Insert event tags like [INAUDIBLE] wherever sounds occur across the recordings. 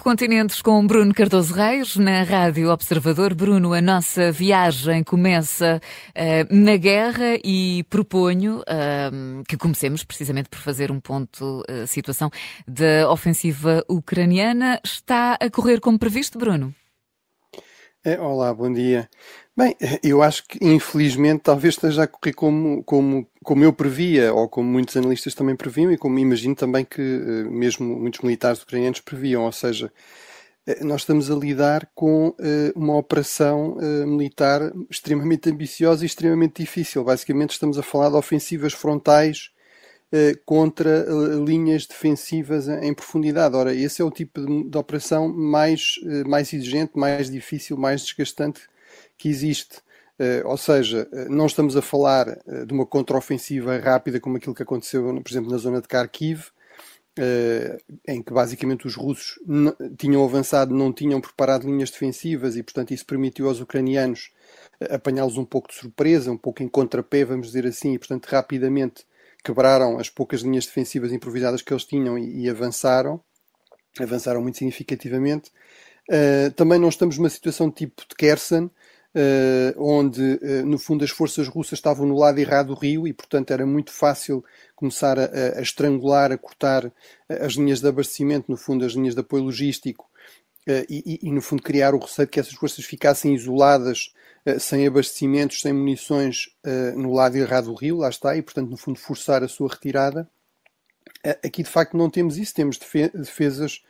Cinco Continentes com Bruno Cardoso Reis na Rádio Observador. Bruno, a nossa viagem começa uh, na guerra e proponho uh, que comecemos precisamente por fazer um ponto uh, situação da ofensiva ucraniana. Está a correr como previsto, Bruno? É, olá, bom dia. Bem, eu acho que infelizmente talvez esteja a correr como, como, como eu previa, ou como muitos analistas também previam, e como imagino também que eh, mesmo muitos militares ucranianos previam, ou seja, eh, nós estamos a lidar com eh, uma operação militar extremamente ambiciosa e extremamente difícil. Basicamente estamos a falar de ofensivas frontais contra linhas defensivas em profundidade. Ora, esse é o tipo de, operação mais, mais exigente, mais difícil, mais desgastante que existe. Uh, ou seja, uh, não estamos a falar uh, de uma contraofensiva rápida como aquilo que aconteceu, por exemplo, na zona de Kharkiv, em que basicamente os russos tinham avançado, não tinham preparado linhas defensivas e, portanto, isso permitiu aos ucranianos apanhá-los um pouco de surpresa, um pouco em contrapé, vamos dizer assim, e, portanto, rapidamente quebraram as poucas linhas defensivas improvisadas que eles tinham e, e avançaram, avançaram muito significativamente. também não estamos numa situação tipo de Kherson, Uh, onde, uh, no fundo, as forças russas estavam no lado errado do rio e, portanto, era muito fácil começar a, a estrangular, a cortar eh, as linhas de abastecimento, no fundo, as linhas de apoio logístico e, e, no fundo, criar o receio de que essas forças ficassem isoladas, sem abastecimentos, sem munições, no lado errado do rio, lá está, e, portanto, no fundo, forçar a sua retirada. Aqui, de facto, não temos isso, temos defesas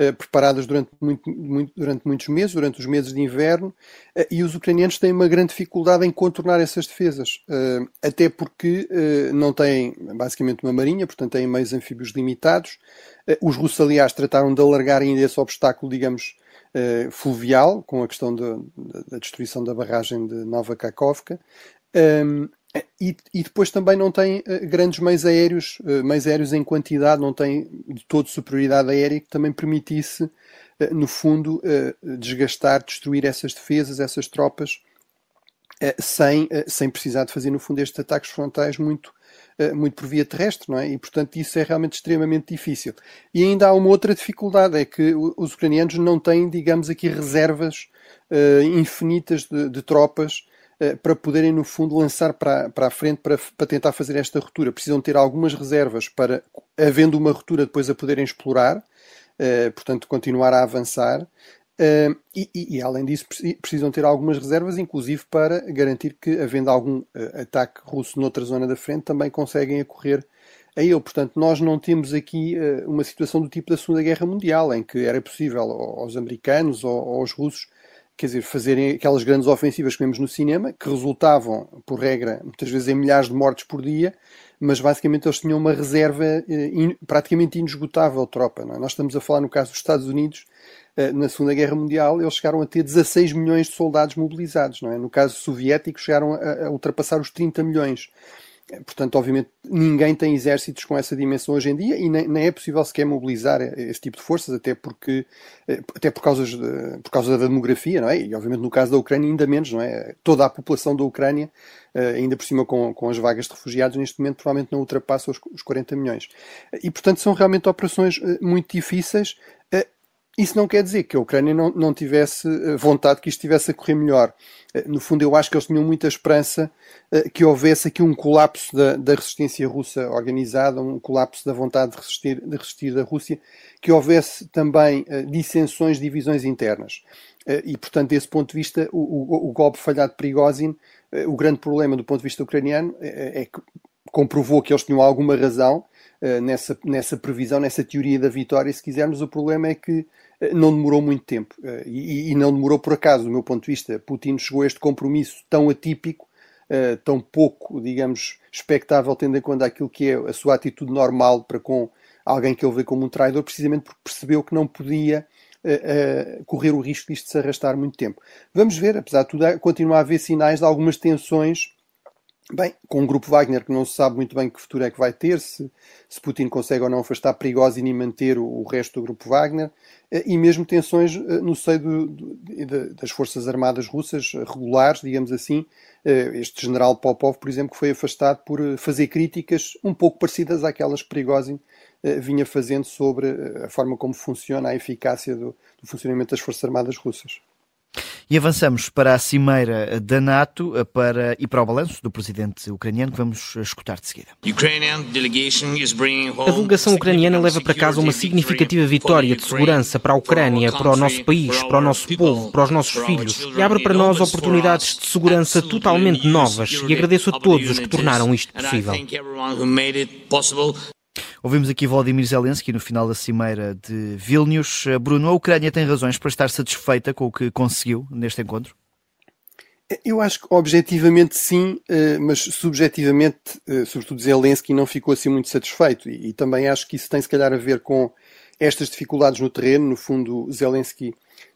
eh, preparadas durante, muito, muito, durante muitos meses, durante os meses de inverno, uh, e os ucranianos têm uma grande dificuldade em contornar essas defesas, uh, até porque não têm basicamente uma marinha, portanto têm meios anfíbios limitados. os russos, aliás, trataram de alargar ainda esse obstáculo, digamos, fluvial, com a questão da, da destruição da barragem de Nova Kakovka. Um, e, e, depois também não tem uh, grandes meios aéreos, uh, meios aéreos em quantidade, não tem de todo superioridade aérea que também permitisse, uh, no fundo, desgastar, destruir essas defesas, essas tropas, sem, sem precisar de fazer, no fundo, estes ataques frontais muito, muito por via terrestre, não é? E, portanto, isso é realmente extremamente difícil. E ainda há uma outra dificuldade, é que os ucranianos não têm, digamos aqui, reservas infinitas de, de tropas eh, para poderem, no fundo, lançar para, para a frente para, para tentar fazer esta ruptura. Precisam ter algumas reservas para, havendo uma ruptura, depois a poderem explorar, uh, portanto, continuar a avançar. Uh, e, e, além disso, precisam ter algumas reservas, inclusive para garantir que, havendo algum uh, ataque russo noutra zona da frente, também conseguem acorrer a ele. Portanto, nós não temos aqui uh, uma situação do tipo da Segunda Guerra Mundial, em que era possível aos americanos ou aos russos quer dizer, fazerem aquelas grandes ofensivas que vemos no cinema, que resultavam, por regra, muitas vezes em milhares de mortes por dia, mas basicamente eles tinham uma reserva eh, praticamente inesgotável de tropa. É? Nós estamos a falar no caso dos Estados Unidos, eh, na Segunda Guerra Mundial, eles chegaram a ter 16 milhões de soldados mobilizados. É? No caso soviético, chegaram a, a ultrapassar os 30 milhões. Portanto, obviamente, ninguém tem exércitos com essa dimensão hoje em dia e nem, nem, é possível sequer mobilizar esse tipo de forças, até porque eh, até por causa, de, por causa da demografia, não é? E obviamente no caso da Ucrânia ainda menos, não é? Toda a população da Ucrânia, eh, ainda por cima com, com as vagas de refugiados, neste momento provavelmente não ultrapassa os, os 40 milhões. E portanto são realmente operações eh, muito difíceis isso não quer dizer que a Ucrânia não, não tivesse eh, vontade que isto estivesse a correr melhor. Eh, no fundo, eu acho que eles tinham muita esperança eh, que houvesse aqui um colapso da, da resistência russa organizada, um colapso da vontade de resistir, de resistir da Rússia, que houvesse também dissensões, divisões internas. E, portanto, desse ponto de vista, o, o, o golpe falhado de Prigozhin, o grande problema do ponto de vista ucraniano é que comprovou que eles tinham alguma razão nessa, nessa previsão, nessa teoria da vitória, se quisermos. O problema é que eh, não demorou muito tempo. Eh, e, e, não demorou por acaso, do meu ponto de vista. Putin chegou a este compromisso tão atípico, eh, tão pouco, digamos, expectável, tendo em conta aquilo que é a sua atitude normal para com alguém que ele vê como um traidor, precisamente porque percebeu que não podia correr o risco disto se arrastar muito tempo. Vamos ver, apesar de tudo, continua a haver sinais de algumas tensões Bem, com o grupo Wagner que não se sabe muito bem que futuro é que vai ter, se, se Putin consegue ou não afastar Prigozhin e manter o, o resto do grupo Wagner, eh, e mesmo tensões eh, no seio do, do, das forças armadas russas regulares, digamos assim. Eh, este general Popov, por exemplo, que foi afastado por fazer críticas um pouco parecidas àquelas que Prigozhin vinha fazendo sobre a forma como funciona a eficácia do, do funcionamento das Forças Armadas russas. E avançamos para a cimeira da NATO para, e para o balanço do presidente ucraniano, que vamos escutar de seguida. A delegação ucraniana leva para casa uma significativa vitória de segurança para a Ucrânia, para o nosso país, para o nosso povo, para os nossos filhos e abre para nós oportunidades de segurança totalmente novas. E agradeço a todos os que tornaram isto possível. Ouvimos aqui Volodymyr Zelensky no final da cimeira de Vilnius. Eh, Bruno, a Ucrânia tem razões para estar satisfeita com o que conseguiu neste encontro? Eu acho que objetivamente sim, eh, mas subjetivamente, eh, sobretudo Zelensky, não ficou assim muito satisfeito. E também acho que isso tem se calhar a ver com estas dificuldades no terreno. No fundo, Zelensky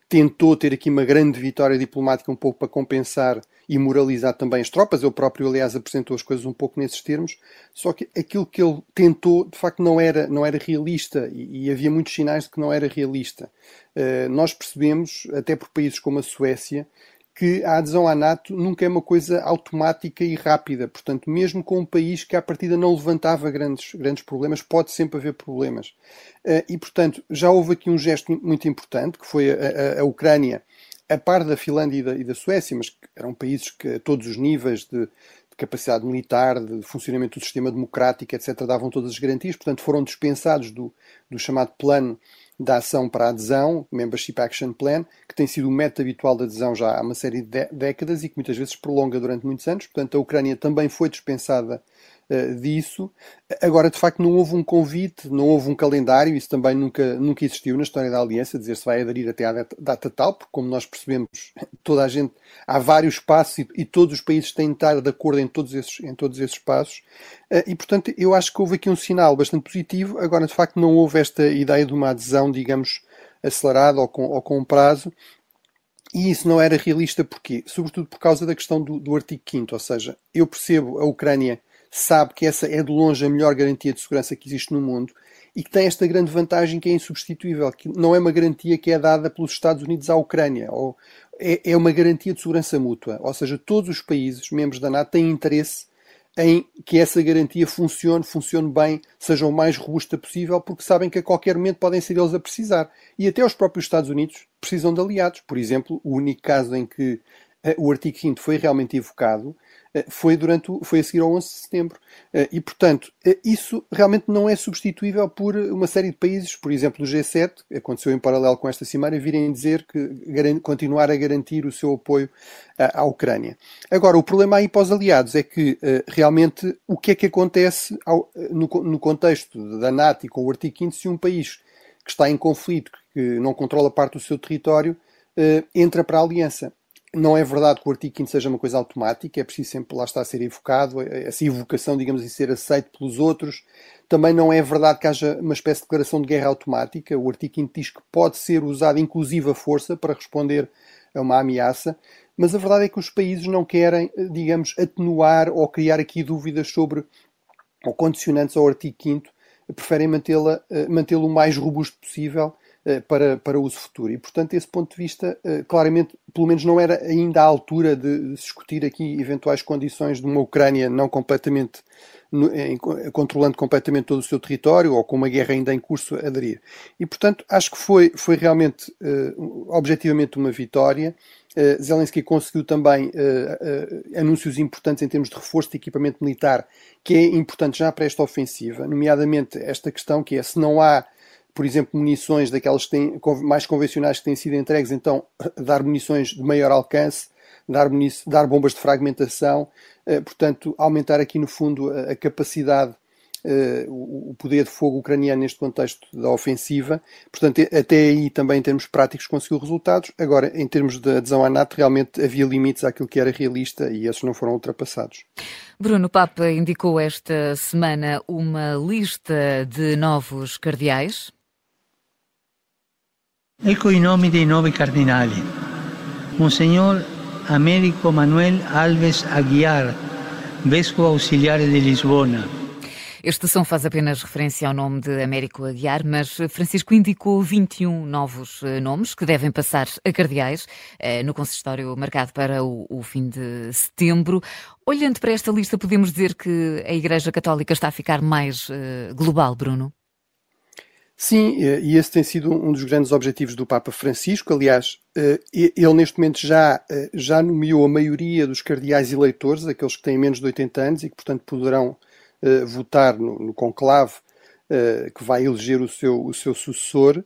tentou ter aqui uma grande vitória diplomática um pouco para compensar e moralizar também as tropas. Ele próprio, aliás, apresentou as coisas um pouco nesses termos. Só que aquilo que ele tentou, de facto, não era, não era realista e, e havia muitos sinais de que não era realista. Uh, nós percebemos, até por países como a Suécia, que a adesão à NATO nunca é uma coisa automática e rápida. Portanto, mesmo com um país que à partida não levantava grandes, grandes problemas, pode sempre haver problemas. Uh, e, portanto, já houve aqui um gesto muito importante, que foi a, a, a Ucrânia, a par da Finlândia e da, e da, Suécia, mas eram países que a todos os níveis de, de capacidade militar, de funcionamento do sistema democrático, etc., davam todas as garantias, portanto foram dispensados do, do chamado plano da ação para a adesão, Membership Action Plan, que tem sido o método habitual de adesão já há uma série de décadas e que muitas vezes prolonga durante muitos anos. Portanto, a Ucrânia também foi dispensada uh, disso. Agora, de facto, não houve um convite, não houve um calendário, isso também nunca, nunca existiu na história da Aliança, dizer se vai aderir até à data, data tal, porque, como nós percebemos, [LAUGHS] toda a gente, há vários passos e, e, todos os países têm de estar de acordo em todos esses, em todos esses passos. Uh, e, portanto, eu acho que houve aqui um sinal bastante positivo. Agora, de facto, não houve esta ideia de uma adesão, digamos, acelerada ou com, ou com um prazo. E isso não era realista porquê? Sobretudo por causa da questão do, do artigo 5 ou seja, eu percebo a Ucrânia sabe que essa é de longe a melhor garantia de segurança que existe no mundo e que tem esta grande vantagem que é insubstituível, que não é uma garantia que é dada pelos Estados Unidos à Ucrânia, ou é, é uma garantia de segurança mútua. Ou seja, todos os países membros da NATO têm interesse em que essa garantia funcione, funcione bem, seja o mais robusta possível, porque sabem que a qualquer momento podem ser eles a precisar. E até os próprios Estados Unidos precisam de aliados. Por exemplo, o único caso em que uh, o artigo 5 foi realmente evocado foi, durante o, foi a seguir ao 11 de setembro. Uh, e, portanto, isso realmente não é substituível por uma série de países, por exemplo, o G7, aconteceu em paralelo com esta cimeira, virem dizer que continuar a garantir o seu apoio à Ucrânia. Agora, o problema aí para os aliados é que realmente o que é que acontece ao, no, no contexto da NATO e com o artigo 5 se um país que está em conflito, que não controla parte do seu território, entra para a aliança não é verdade que o artigo 5 seja uma coisa automática, é preciso sempre lá estar a ser evocado, essa evocação, digamos assim, ser aceito pelos outros. Também não é verdade que haja uma espécie de declaração de guerra automática. O artigo 5 diz que pode ser usada inclusive a força para responder a uma ameaça, mas a verdade é que os países não querem, digamos, atenuar ou criar aqui dúvidas sobre ou condicionantes ao artigo 5 preferem mantê-lo mantê o mais robusto possível eh, para, para uso futuro. E, portanto, desse ponto de vista, eh, claramente, pelo menos não era ainda a altura de discutir aqui eventuais condições de uma Ucrânia não completamente controlando completamente todo o seu território ou com uma guerra ainda em curso aderir. E, portanto, acho que foi, foi realmente, uh, objetivamente, uma vitória. Uh, Zelensky conseguiu também uh, anúncios importantes em termos de reforço de equipamento militar, que é importante já para esta ofensiva, nomeadamente esta questão que é se não há por exemplo, munições daquelas que têm, mais convencionais que têm sido entregues, então [COUGHS] dar munições de maior alcance, dar, dar bombas de fragmentação, eh, portanto, aumentar aqui no fundo a, a capacidade, eh, o poder de fogo ucraniano neste contexto da ofensiva. Portanto, até aí também em termos práticos conseguiu resultados. Agora, em termos de adesão à NATO, realmente havia limites àquilo que era realista e esses não foram ultrapassados. Bruno Papa indicou esta semana uma lista de novos cardeais. Ecco i nomi dei nuovi cardinali. Monsignor Américo Manuel Alves Aguiar, Vescovo Auxiliare de Lisbona. Este som faz apenas referência ao nome de Américo Aguiar, mas Francisco indicou 21 novos eh, nomes que devem passar a cardeais eh, no consistório marcado para o, fim de setembro. Olhando para esta lista, podemos dizer que a Igreja Católica está a ficar mais uh, global, Bruno? Sim, e esse tem sido um dos grandes objetivos do Papa Francisco. Aliás, ele neste momento já, já nomeou a maioria dos cardeais eleitores, aqueles que têm menos de 80 anos e que, portanto, poderão votar no, no conclave que vai eleger o seu, o seu sucessor.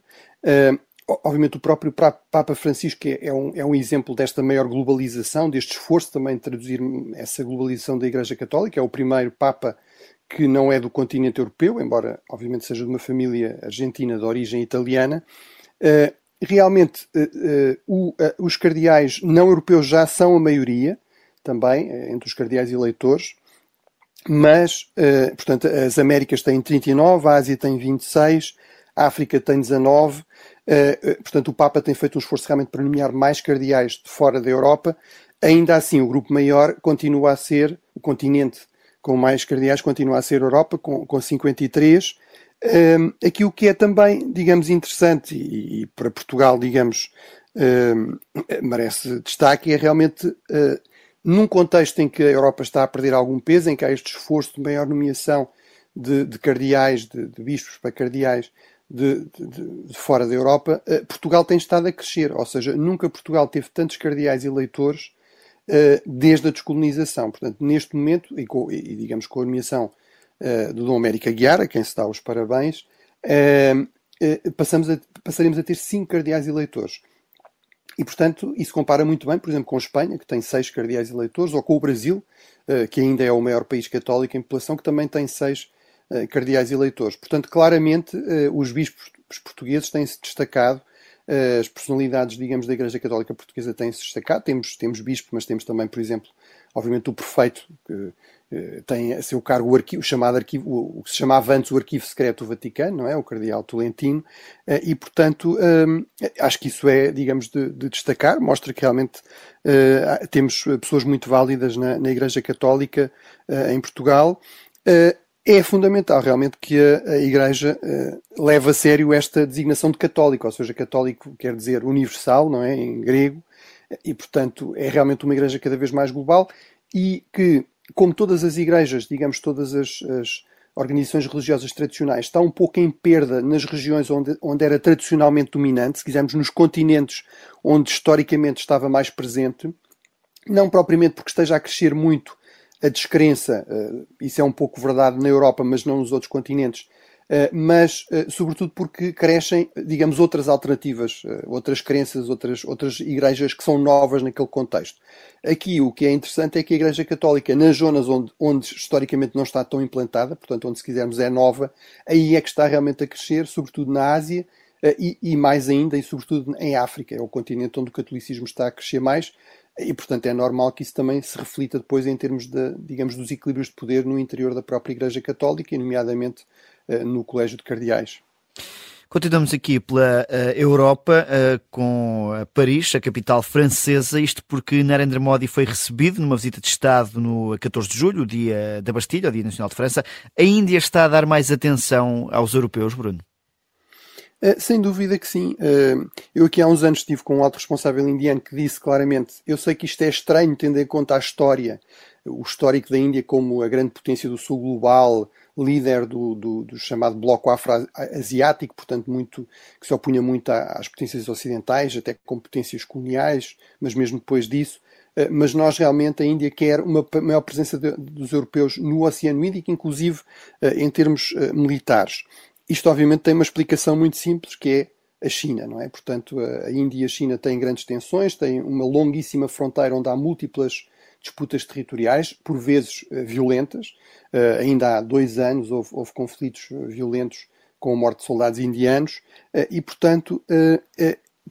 Obviamente, o próprio Papa Francisco é, é um, é um exemplo desta maior globalização, deste esforço também de traduzir essa globalização da Igreja Católica. É o primeiro Papa que não é do continente europeu, embora obviamente seja de uma família argentina de origem italiana. Uh, realmente, uh, uh, os cardeais não europeus já são a maioria, também, entre os cardeais eleitores, mas, portanto, as Américas têm 39, a Ásia tem 26, a África tem 19. portanto, o Papa tem feito um esforço realmente para nomear mais cardeais de fora da Europa. Ainda assim, o grupo maior continua a ser o continente com mais cardeais, continua a ser Europa, com, com 53. Um, aqui o que é também, digamos, interessante e, e para Portugal, digamos, um, merece destaque é realmente uh, num contexto em que a Europa está a perder algum peso, em que há este esforço de maior nomeação de, de cardeais, de, de, bispos para cardeais de, de, fora da Europa, uh, Portugal tem estado a crescer, ou seja, nunca Portugal teve tantos cardeais eleitores desde a descolonização. Portanto, neste momento, e, com, e digamos com a nomeação uh, do Dom América Guiar, a quem se dá os parabéns, uh, passamos a, passaremos a ter cinco cardeais eleitores. E, portanto, isso compara muito bem, por exemplo, com a Espanha, que tem seis cardeais eleitores, ou com o Brasil, que ainda é o maior país católico em população, que também tem seis cardeais eleitores. Portanto, claramente, os bispos portugueses têm-se destacado as personalidades, digamos, da Igreja Católica Portuguesa têm-se destacado. Temos, temos bispo, mas temos também, por exemplo, obviamente o prefeito, que eh, tem a seu cargo o, arquivo, chamado arquivo, o, que se chamava antes o Arquivo Secreto do Vaticano, não é? O Cardeal Tolentino, eh, e portanto hum, acho que isso é, digamos, de, de destacar, mostra que realmente temos pessoas muito válidas na, na Igreja Católica em Portugal. É fundamental realmente que a, a Igreja uh, leve a sério esta designação de católico, ou seja, católico quer dizer universal, não é? Em grego, e portanto é realmente uma Igreja cada vez mais global e que, como todas as igrejas, digamos, todas as, as organizações religiosas tradicionais, está um pouco em perda nas regiões onde, onde era tradicionalmente dominante, se quisermos, nos continentes onde historicamente estava mais presente, não propriamente porque esteja a crescer muito a descrença, uh, isso é um pouco verdade na Europa, mas não nos outros continentes, uh, mas uh, sobretudo porque crescem, digamos, outras alternativas, outras crenças, outras, outras igrejas que são novas naquele contexto. Aqui o que é interessante é que a Igreja Católica, nas zonas onde, onde historicamente não está tão implantada, portanto, onde se quisermos é nova, aí é que está realmente a crescer, sobretudo na Ásia. E, e mais ainda, e sobretudo em África, é o continente onde o catolicismo está a crescer mais, e, portanto, é normal que isso também se reflita depois em termos, de, digamos, dos equilíbrios de poder no interior da própria Igreja Católica e, nomeadamente, uh, no Colégio de Cardeais. Continuamos aqui pela uh, Europa uh, com Paris, a capital francesa, isto porque Narendra Modi foi recebido numa visita de Estado no 14 de julho, dia da Bastilha, o Dia Nacional de França. A Índia está a dar mais atenção aos europeus, Bruno? Uh, sem dúvida que sim. Uh, eu aqui há uns anos estive com um alto responsável indiano que disse claramente: eu sei que isto é estranho, tendo em conta a história, o histórico da Índia como a grande potência do sul global, líder do, do, do chamado bloco afro-asiático, portanto muito que se opunha muito às potências ocidentais, até com potências coloniais, mas mesmo depois disso. Uh, mas nós realmente a Índia quer uma maior presença de, dos europeus no Oceano Índico, inclusive em termos militares. Isto, obviamente, tem uma explicação muito simples, que é a China, não é? Portanto, a Índia e a China têm grandes tensões, têm uma longuíssima fronteira onde há múltiplas disputas territoriais, por vezes uh, violentas. Uh, ainda há dois anos houve, houve, conflitos eh, violentos com a morte de soldados indianos uh, e, portanto,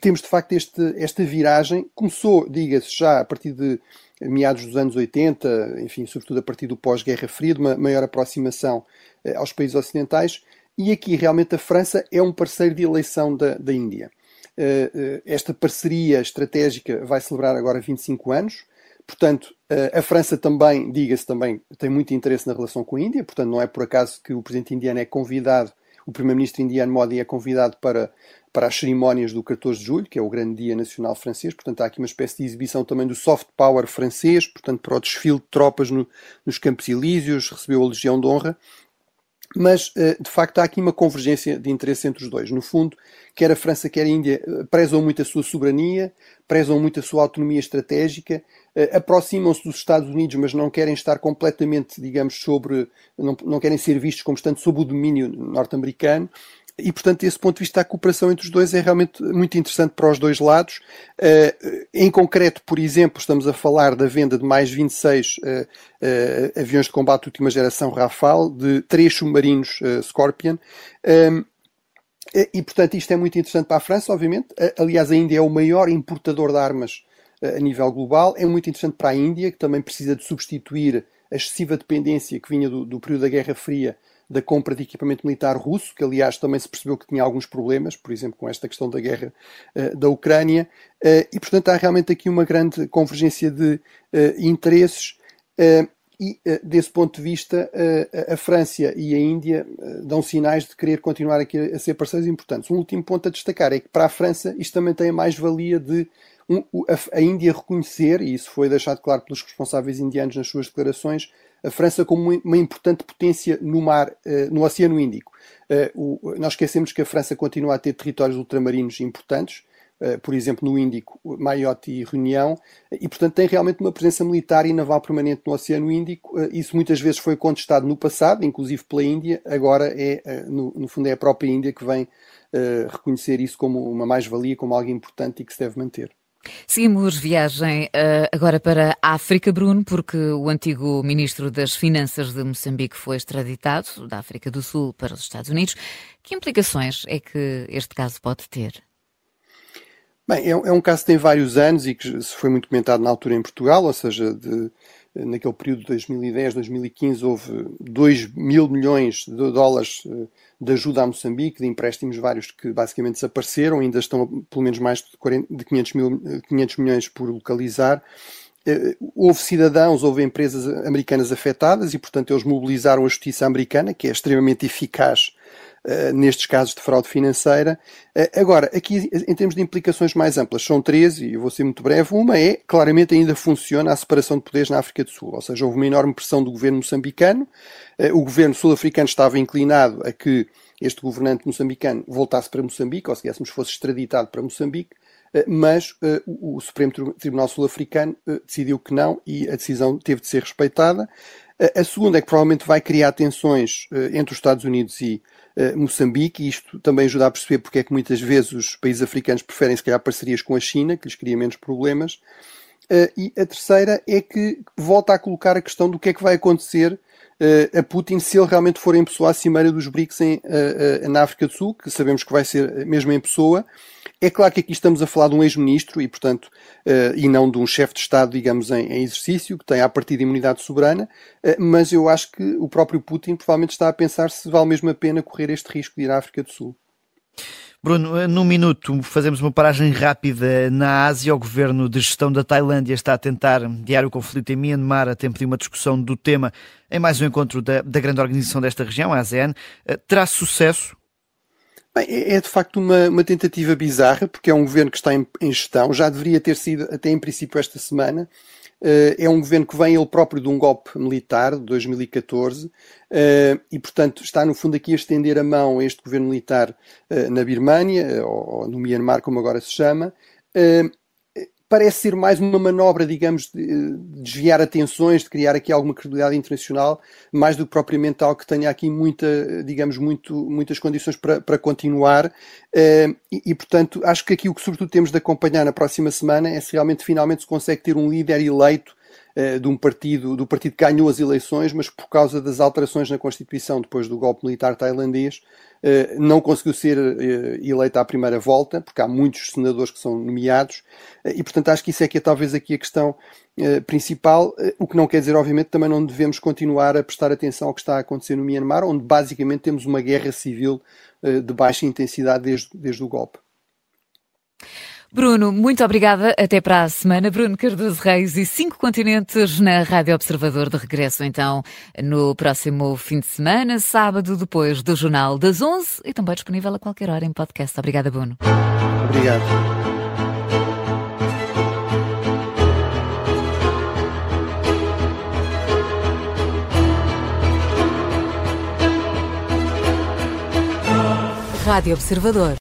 temos de facto este, esta viragem. Começou, diga-se, já a partir de meados dos anos 80, enfim, sobretudo a partir do pós-Guerra Fria, de uma maior aproximação aos países ocidentais e aqui realmente a França é um parceiro de eleição da, da Índia. Uh, uh, esta parceria estratégica vai celebrar agora 25 anos. Portanto, uh, a França também, diga-se também, tem muito interesse na relação com a Índia. Portanto, não é por acaso que o presidente indiano é convidado, o primeiro-ministro indiano Modi é convidado para, para as cerimónias do 14 de julho, que é o grande dia nacional francês. Portanto, há aqui uma espécie de exibição também do soft power francês, portanto, para o desfile de tropas no, nos Campos Elíseos, recebeu a Legião de Honra mas de facto há aqui uma convergência de interesse entre os dois. No fundo, quer a França, quer a Índia prezam muito a sua soberania, prezam muito a sua autonomia estratégica, aproximam-se dos Estados Unidos, mas não querem estar completamente, digamos, sobre, não, não querem ser vistos como estando sob o domínio norte-americano. E, portanto, desse ponto de vista, a cooperação entre os dois é realmente muito interessante para os dois lados. Uh, em concreto, por exemplo, estamos a falar da venda de mais 26 uh, uh, aviões de combate de última geração Rafale, de três submarinos Scorpion. Um, e, portanto, isto é muito interessante para a França, obviamente. Aliás, a Índia é o maior importador de armas a nível global. É muito interessante para a Índia, que também precisa de substituir a excessiva dependência que vinha do, do período da Guerra Fria da compra de equipamento militar russo, que aliás também se percebeu que tinha alguns problemas, por exemplo, com esta questão da guerra uh, da Ucrânia, uh, e portanto há realmente aqui uma grande convergência de uh, interesses. e desse ponto de vista, a França e a Índia dão sinais de querer continuar aqui a ser parceiros importantes. Um último ponto a destacar é que para a França isto também tem a mais-valia de um, a, a Índia reconhecer, e isso foi deixado claro pelos responsáveis indianos nas suas declarações, a França como uma importante potência no mar, eh, no Oceano Índico. Eh, nós esquecemos que a França continua a ter territórios ultramarinos importantes, eh, por exemplo, no Índico, Mayotte e Reunião, e portanto tem realmente uma presença militar e naval permanente no Oceano Índico. Isso muitas vezes foi contestado no passado, inclusive pela Índia, agora é, no fundo, é a própria Índia que vem reconhecer isso como uma mais-valia, como algo importante e que se deve manter. Seguimos viagem uh, agora para a África, Bruno, porque o antigo ministro das Finanças de Moçambique foi extraditado da África do Sul para os Estados Unidos. Que implicações é que este caso pode ter? Bem, é, é um caso que tem vários anos e que se foi muito comentado na altura em Portugal, ou seja, de, naquele período de 2010, 2015, houve 2 mil milhões de dólares eh, de ajuda a Moçambique, de empréstimos vários que basicamente desapareceram, ainda estão pelo menos mais de, 40, de 500, mil, 500 milhões por localizar. Eh, houve cidadãos, houve empresas americanas afetadas e, portanto, eles mobilizaram a justiça americana, que é extremamente eficaz uh, nestes casos de fraude financeira. Uh, agora, aqui, em termos de implicações mais amplas, são três, e eu vou ser muito breve. Uma é, claramente, ainda funciona a separação de poderes na África do Sul, ou seja, houve uma enorme pressão do governo moçambicano. Uh, o governo sul-africano estava inclinado a que este governante moçambicano voltasse para Moçambique, ou se fosse extraditado para Moçambique. Eh, mas uh, o Supremo Tribunal Sul-Africano uh, decidiu que não e a decisão teve de ser respeitada. Uh, a segunda é que provavelmente vai criar tensões entre os Estados Unidos e Moçambique, e isto também ajuda a perceber porque é que muitas vezes os países africanos preferem, se calhar, parcerias com a China, que lhes cria menos problemas. e a terceira é que volta a colocar a questão do que é que vai acontecer a Putin se ele realmente for em pessoa à cimeira dos BRICS em, na África do Sul, que sabemos que vai ser mesmo em pessoa, é claro que aqui estamos a falar de um ex-ministro e, portanto, uh, e não de um chefe de Estado, digamos, em, em, exercício, que tem a partir de imunidade soberana, uh, mas eu acho que o próprio Putin provavelmente está a pensar se vale mesmo a pena correr este risco de ir à África do Sul. Bruno, eh, num minuto fazemos uma paragem rápida na Ásia. O governo de gestão da Tailândia está a tentar mediar o conflito em Myanmar a tempo de uma discussão do tema em mais um encontro da, da grande organização desta região, a ASEAN. Terá sucesso? Bem, é, é de facto uma, uma, tentativa bizarra, porque é um governo que está em, em, gestão, já deveria ter sido até em princípio esta semana. Uh, é um governo que vem ele próprio de um golpe militar de 2014 uh, eh, e, portanto, está no fundo aqui a estender a mão a este governo militar uh, na Birmânia, ou, no Myanmar, como agora se chama parece ser mais uma manobra, digamos, de desviar atenções, de criar aqui alguma credibilidade internacional, mais do que propriamente algo que tenha aqui muita, digamos, muito, muitas condições para, para continuar. Uh, e, e, portanto, acho que aqui o que sobretudo temos de acompanhar na próxima semana é se realmente finalmente se consegue ter um líder eleito de um partido, do partido que ganhou as eleições, mas por causa das alterações na Constituição depois do golpe militar tailandês, eh, não conseguiu ser eh, eleita à primeira volta, porque há muitos senadores que são nomeados, eh, e portanto acho que isso é que é talvez aqui a questão principal, o que não quer dizer, obviamente, também não devemos continuar a prestar atenção ao que está a acontecer no Myanmar, onde basicamente temos uma guerra civil de baixa intensidade desde, desde o golpe. Bruno, muito obrigada. Até para a semana. Bruno Cardoso Reis e cinco continentes na Rádio Observador de regresso, então, no próximo fim de semana, sábado, depois do Jornal das 11 e também disponível a qualquer hora em podcast. Obrigada, Bruno. Obrigado. Rádio Observador.